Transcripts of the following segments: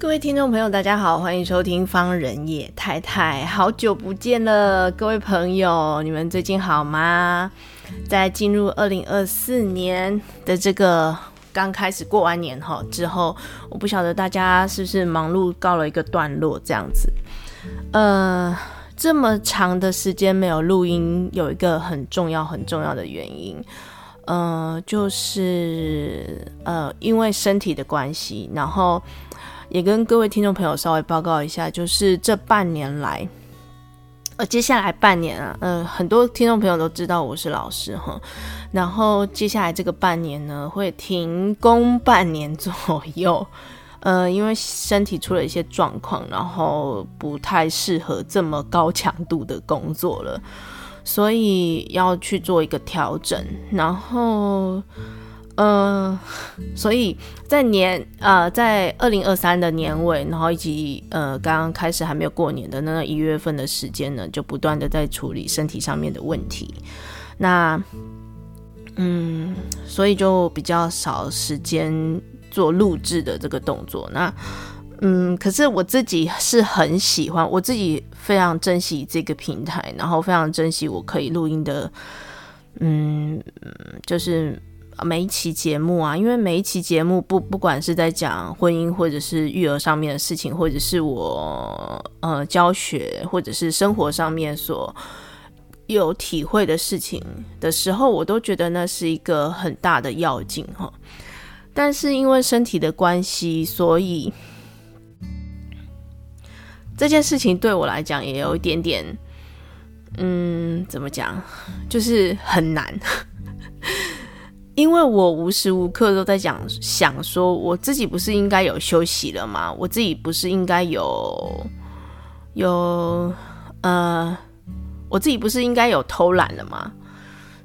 各位听众朋友，大家好，欢迎收听方人野太太，好久不见了，各位朋友，你们最近好吗？在进入二零二四年的这个刚开始过完年哈之后，我不晓得大家是不是忙碌告了一个段落这样子。呃，这么长的时间没有录音，有一个很重要很重要的原因，呃，就是呃，因为身体的关系，然后。也跟各位听众朋友稍微报告一下，就是这半年来，呃，接下来半年啊，嗯、呃，很多听众朋友都知道我是老师哈，然后接下来这个半年呢，会停工半年左右，呃，因为身体出了一些状况，然后不太适合这么高强度的工作了，所以要去做一个调整，然后。嗯、所以在年呃，在二零二三的年尾，然后以及呃刚刚开始还没有过年的那一月份的时间呢，就不断的在处理身体上面的问题。那嗯，所以就比较少时间做录制的这个动作。那嗯，可是我自己是很喜欢，我自己非常珍惜这个平台，然后非常珍惜我可以录音的，嗯，就是。每一期节目啊，因为每一期节目不不管是在讲婚姻或者是育儿上面的事情，或者是我呃教学或者是生活上面所有体会的事情的时候，我都觉得那是一个很大的要紧哈。但是因为身体的关系，所以这件事情对我来讲也有一点点，嗯，怎么讲，就是很难。因为我无时无刻都在讲，想说我自己不是应该有休息了吗？我自己不是应该有有呃，我自己不是应该有偷懒了吗？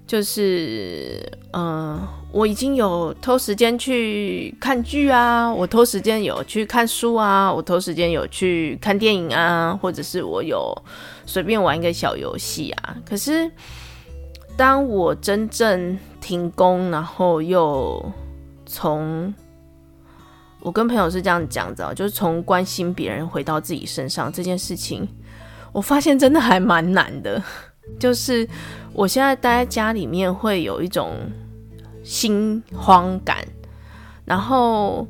就是呃，我已经有偷时间去看剧啊，我偷时间有去看书啊，我偷时间有去看电影啊，或者是我有随便玩一个小游戏啊。可是当我真正停工，然后又从我跟朋友是这样讲的，就是从关心别人回到自己身上这件事情，我发现真的还蛮难的。就是我现在待在家里面，会有一种心慌感。然后，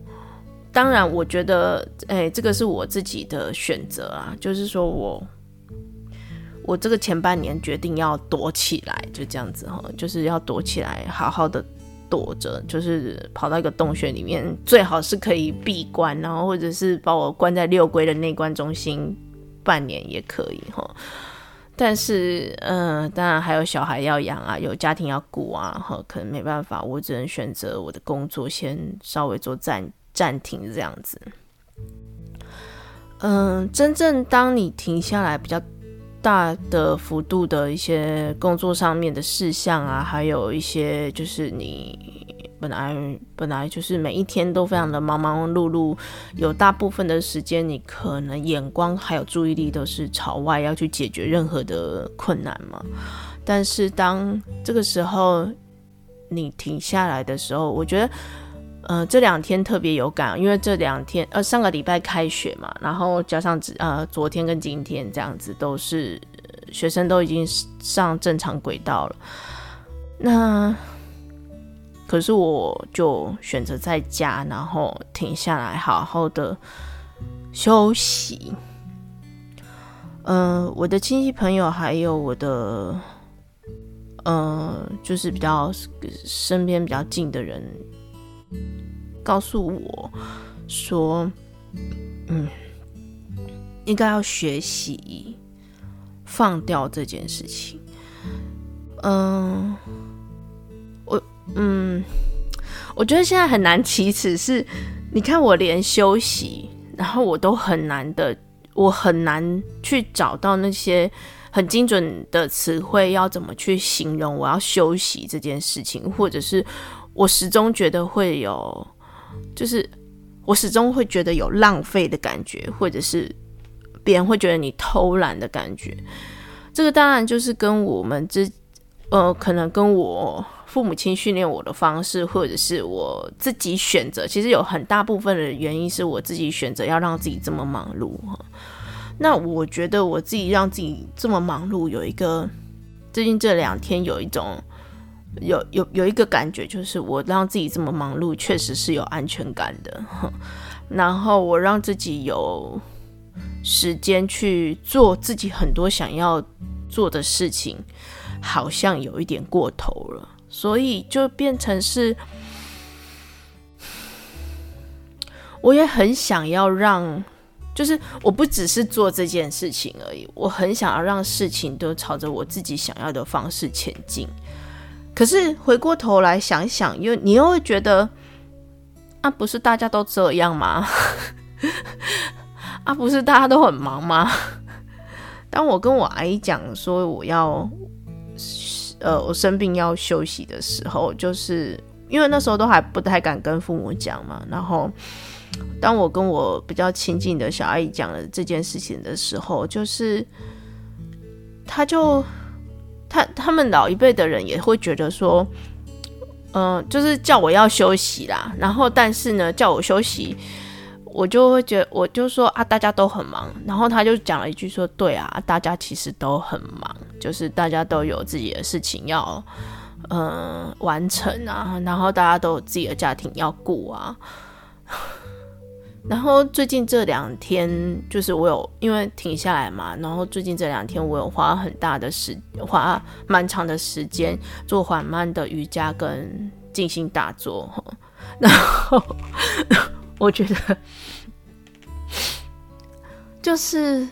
当然，我觉得，哎，这个是我自己的选择啊，就是说我。我这个前半年决定要躲起来，就这样子哈，就是要躲起来，好好的躲着，就是跑到一个洞穴里面，最好是可以闭关，然后或者是把我关在六龟的内观中心半年也可以哈。但是，嗯、当然还有小孩要养啊，有家庭要顾啊，哈，可能没办法，我只能选择我的工作先稍微做暂暂停这样子。嗯、真正当你停下来比较。大的幅度的一些工作上面的事项啊，还有一些就是你本来本来就是每一天都非常的忙忙碌碌，有大部分的时间你可能眼光还有注意力都是朝外，要去解决任何的困难嘛。但是当这个时候你停下来的时候，我觉得。呃，这两天特别有感，因为这两天呃上个礼拜开学嘛，然后加上呃昨天跟今天这样子都是学生都已经上正常轨道了。那可是我就选择在家，然后停下来好好的休息。嗯、我的亲戚朋友还有我的呃，就是比较身边比较近的人。告诉我说：“嗯，应该要学习放掉这件事情。”嗯，我嗯，我觉得现在很难启齿，是你看我连休息，然后我都很难的，我很难去找到那些很精准的词汇，要怎么去形容我要休息这件事情，或者是我始终觉得会有，就是我始终会觉得有浪费的感觉，或者是别人会觉得你偷懒的感觉。这个当然就是跟我们之呃，可能跟我。父母亲训练我的方式，或者是我自己选择，其实有很大部分的原因是我自己选择要让自己这么忙碌。那我觉得我自己让自己这么忙碌，有一个最近这两天有一种有有有一个感觉，就是我让自己这么忙碌，确实是有安全感的。然后我让自己有时间去做自己很多想要做的事情，好像有一点过头了。所以就变成是，我也很想要让，就是我不只是做这件事情而已，我很想要让事情都朝着我自己想要的方式前进。可是回过头来想一想，又你又会觉得，啊，不是大家都这样吗？啊，不是大家都很忙吗？当我跟我阿姨讲说我要。呃，我生病要休息的时候，就是因为那时候都还不太敢跟父母讲嘛。然后，当我跟我比较亲近的小阿姨讲了这件事情的时候，就是他就他他们老一辈的人也会觉得说，嗯、呃，就是叫我要休息啦。然后，但是呢，叫我休息。我就会觉，我就说啊，大家都很忙。然后他就讲了一句说：“对啊，大家其实都很忙，就是大家都有自己的事情要嗯、呃、完成啊，然后大家都有自己的家庭要顾啊。然后最近这两天，就是我有因为停下来嘛，然后最近这两天我有花很大的时，花蛮长的时间做缓慢的瑜伽跟静心打坐，然后。”我觉得，就是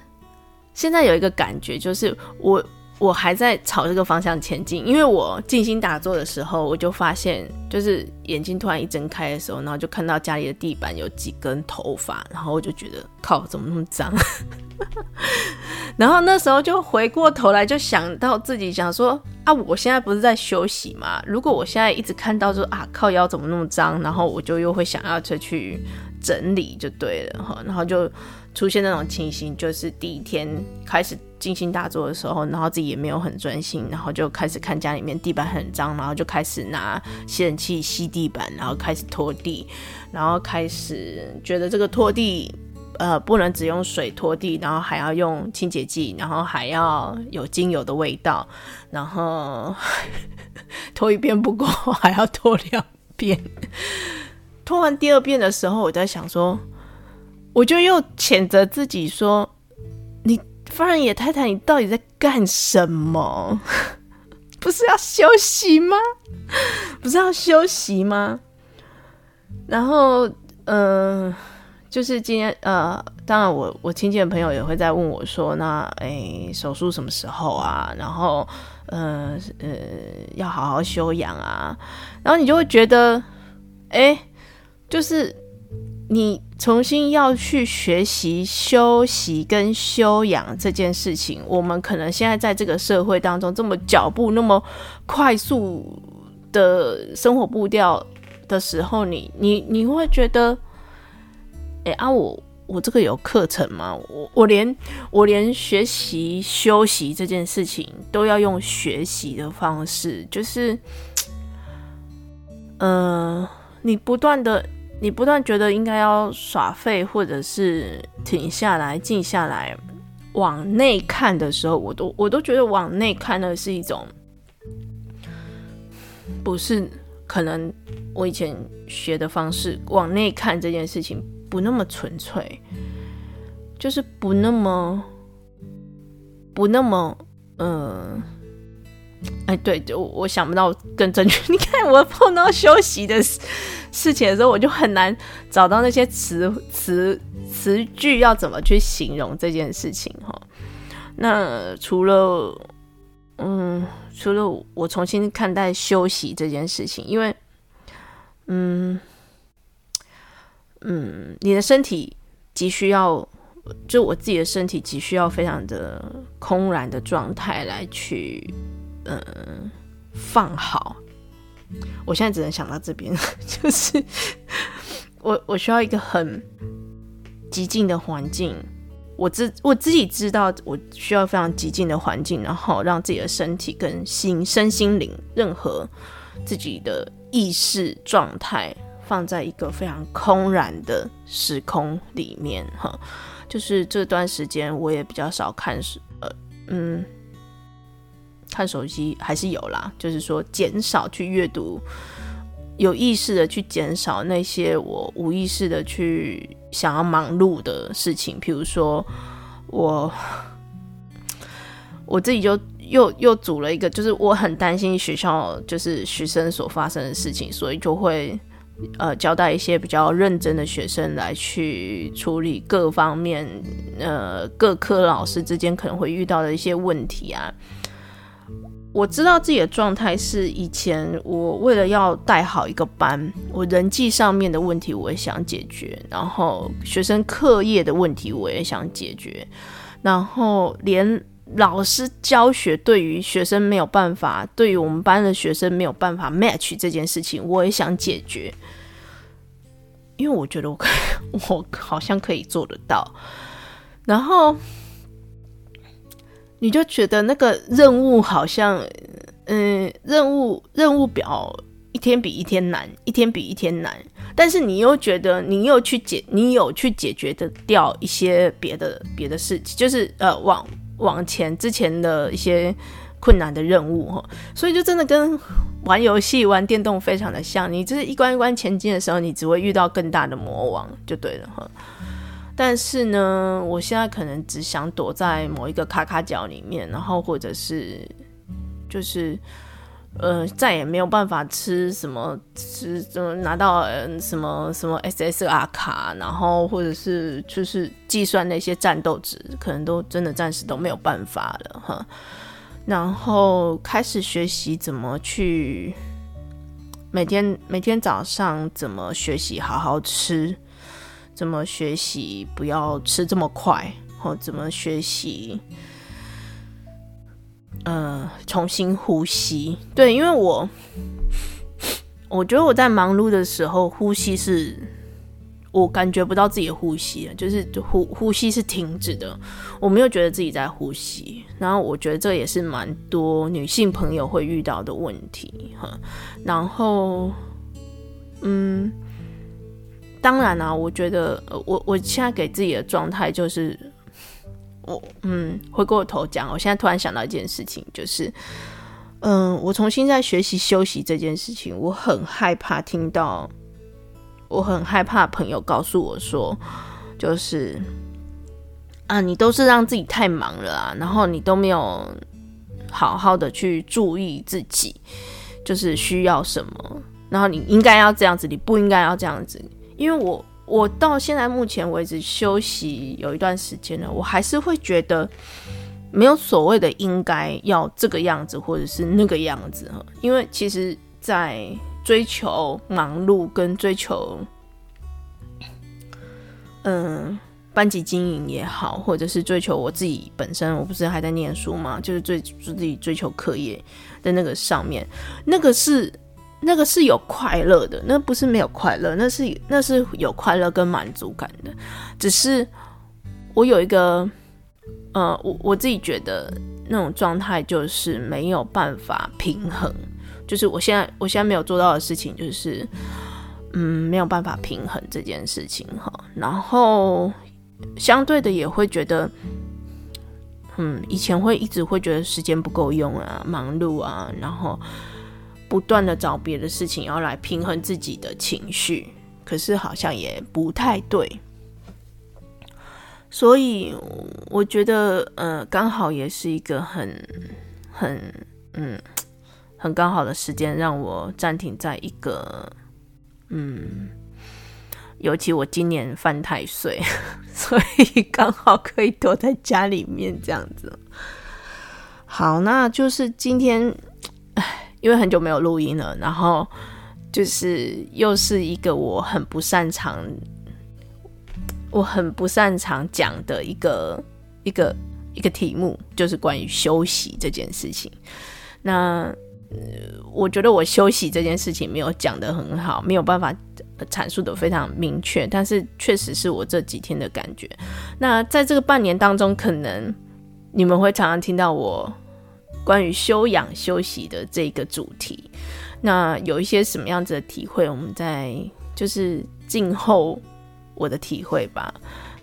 现在有一个感觉，就是我我还在朝这个方向前进。因为我静心打坐的时候，我就发现，就是眼睛突然一睁开的时候，然后就看到家里的地板有几根头发，然后我就觉得靠，怎么那么脏？然后那时候就回过头来，就想到自己想说啊，我现在不是在休息吗？如果我现在一直看到说啊，靠腰怎么那么脏，然后我就又会想要再去整理就对了哈。然后就出现那种情形，就是第一天开始静心打坐的时候，然后自己也没有很专心，然后就开始看家里面地板很脏，然后就开始拿吸尘器吸地板，然后开始拖地，然后开始觉得这个拖地。呃，不能只用水拖地，然后还要用清洁剂，然后还要有精油的味道，然后拖一遍不够，还要拖两遍。拖完第二遍的时候，我在想说，我就又谴责自己说：“你方仁野太太，你到底在干什么？不是要休息吗？不是要休息吗？”然后，嗯、就是今天，呃，当然我我亲戚的朋友也会在问我说，那诶，手术什么时候啊？然后，呃呃，要好好休养啊。然后你就会觉得，诶，就是你重新要去学习休息跟休养这件事情，我们可能现在在这个社会当中这么脚步那么快速的生活步调的时候，你你你会觉得。哎啊我，我这个有课程吗？我我连我连学习休息这件事情都要用学习的方式，就是，嗯、呃，你不断的，你不断觉得应该要耍废，或者是停下来、静下来往内看的时候，我都我都觉得往内看的是一种，不是可能我以前学的方式往内看这件事情。不那么纯粹，就是不那么不那么嗯，哎，对，就我想不到更正确。你看，我碰到休息的事情的时候，我就很难找到那些词词词句要怎么去形容这件事情哈。那除了嗯，除了我重新看待休息这件事情，因为嗯。嗯，你的身体急需要就我自己的身体急需要非常的空然的状态来去，嗯、放好。我现在只能想到这边，就是我我需要一个很极静的环境。我自我自己知道，我需要非常极静的环境，然后让自己的身体跟心、身心灵，任何自己的意识状态，放在一个非常空然的时空里面。哈，就是这段时间，我也比较少看书，呃，嗯，看手机还是有啦，就是说减少去阅读。有意识的去减少那些我无意识的去想要忙碌的事情，譬如说我 我自己就又又组了一个，就是我很担心学校就是学生所发生的事情，所以就会呃交代一些比较认真的学生来去处理各方面呃各科老师之间可能会遇到的一些问题啊。我知道自己的状态是以前我为了要带好一个班，我人际上面的问题我也想解决，然后学生课业的问题我也想解决，然后连老师教学对于学生没有办法，对于我们班的学生没有办法 match 这件事情，我也想解决，因为我觉得我可，我好像可以做得到，然后。你就觉得那个任务好像，嗯，任务任务表一天比一天难，一天比一天难。但是你又觉得你又去解，你有去解决的掉一些别的别的事情，就是呃，往往前之前的一些困难的任务哈。所以就真的跟玩游戏、玩电动非常的像。你就是一关一关前进的时候，你只会遇到更大的魔王，就对了哈。但是呢，我现在可能只想躲在某一个卡卡角里面，然后或者是就是呃，再也没有办法吃什么吃，怎么拿到呃什么什么 SSR 卡，然后或者是就是计算那些战斗值，可能都真的暂时都没有办法了哈。然后开始学习怎么去每天每天早上怎么学习好好吃。怎么学习不要吃这么快？或怎么学习？呃，重新呼吸。对，因为我我觉得我在忙碌的时候，呼吸是我感觉不到自己的呼吸，就是呼呼吸是停止的，我没有觉得自己在呼吸。然后我觉得这也是蛮多女性朋友会遇到的问题哈。然后，嗯。当然啦、啊，我觉得，我我现在给自己的状态就是，我嗯，回过头讲，我现在突然想到一件事情，就是，嗯，我重新在学习休息这件事情，我很害怕听到，我很害怕朋友告诉我说，就是，啊，你都是让自己太忙了啊，然后你都没有好好的去注意自己，就是需要什么，然后你应该要这样子，你不应该要这样子。因为我我到现在目前为止休息有一段时间了，我还是会觉得没有所谓的应该要这个样子或者是那个样子哈。因为其实，在追求忙碌跟追求嗯班级经营也好，或者是追求我自己本身，我不是还在念书吗？就是追自己追求课业的那个上面，那个是。那个是有快乐的，那不是没有快乐，那是那是有快乐跟满足感的。只是我有一个，呃，我我自己觉得那种状态就是没有办法平衡，就是我现在我现在没有做到的事情就是，嗯，没有办法平衡这件事情哈。然后相对的也会觉得，嗯，以前会一直会觉得时间不够用啊，忙碌啊，然后。不断的找别的事情要来平衡自己的情绪，可是好像也不太对，所以我觉得，呃，刚好也是一个很、很、嗯、很刚好的时间，让我暂停在一个，嗯，尤其我今年犯太岁，所以刚好可以躲在家里面这样子。好，那就是今天，因为很久没有录音了，然后就是又是一个我很不擅长，我很不擅长讲的一个一个一个题目，就是关于休息这件事情。那、我觉得我休息这件事情没有讲得很好，没有办法阐述得非常明确，但是确实是我这几天的感觉。那在这个半年当中，可能你们会常常听到我关于休养休息的这个主题。那有一些什么样子的体会？我们在就是静候我的体会吧。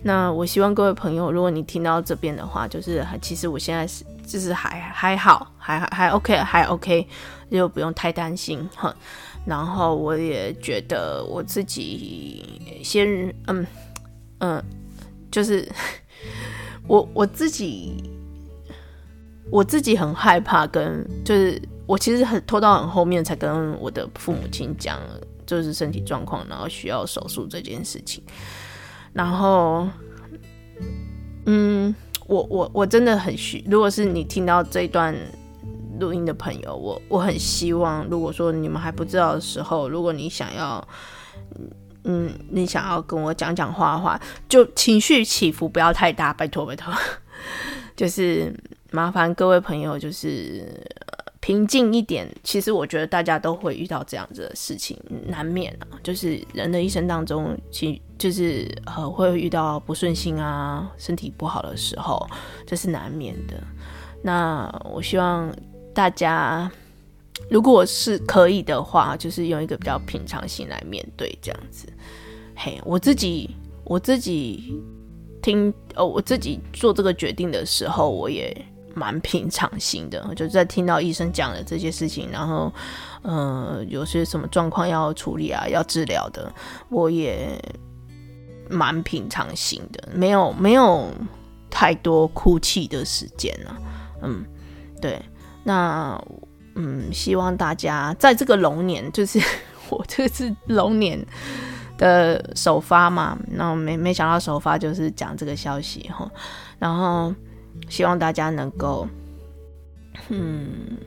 那我希望各位朋友，如果你听到这边的话，就是其实我现在是就是还还好，还还 OK，还 OK，就不用太担心哈。然后我也觉得我自己先嗯嗯，就是 我我自己我自己很害怕跟就是。我其实很拖到很后面才跟我的父母亲讲，就是身体状况，然后需要手术这件事情。然后，嗯，我我我真的很需，如果是你听到这段录音的朋友，我我很希望，如果说你们还不知道的时候，如果你想要，嗯，你想要跟我讲讲话的话，就情绪起伏不要太大，拜托拜托，就是麻烦各位朋友，就是。平静一点，其实我觉得大家都会遇到这样子的事情，难免啊。就是人的一生当中，其就是呃会遇到不顺心啊，身体不好的时候，这是难免的。那我希望大家，如果是可以的话，就是用一个比较平常心来面对这样子。嘿，我自己我自己听哦，我自己做这个决定的时候，我也。蛮平常心的，就在听到医生讲的这些事情，然后，呃，有些什么状况要处理啊，要治疗的，我也蛮平常心的，没有没有太多哭泣的时间了。嗯，对，那嗯，希望大家在这个龙年，就是 我这次龙年的首发嘛，那没没想到首发就是讲这个消息哈，然后。希望大家能够，嗯，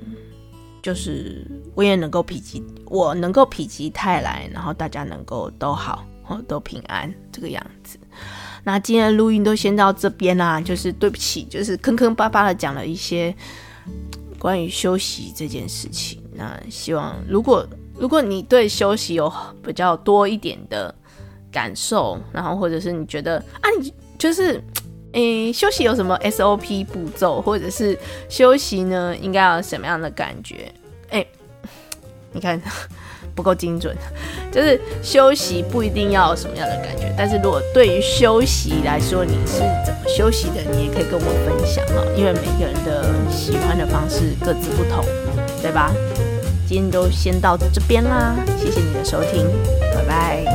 就是我也能够否极，我能够否极泰来，然后大家能够都好，都平安这个样子。那今天的录音都先到这边啦，就是对不起，就是坑坑巴巴的讲了一些关于休息这件事情。那希望如果如果你对休息有比较多一点的感受，然后或者是你觉得啊，你就是。诶、休息有什么 SOP 步骤，或者是休息呢，应该要什么样的感觉？诶、你看不够精准，就是休息不一定要有什么样的感觉，但是如果对于休息来说，你是怎么休息的，你也可以跟我分享啊，因为每个人的喜欢的方式各自不同，对吧？今天都先到这边啦，谢谢你的收听，拜拜。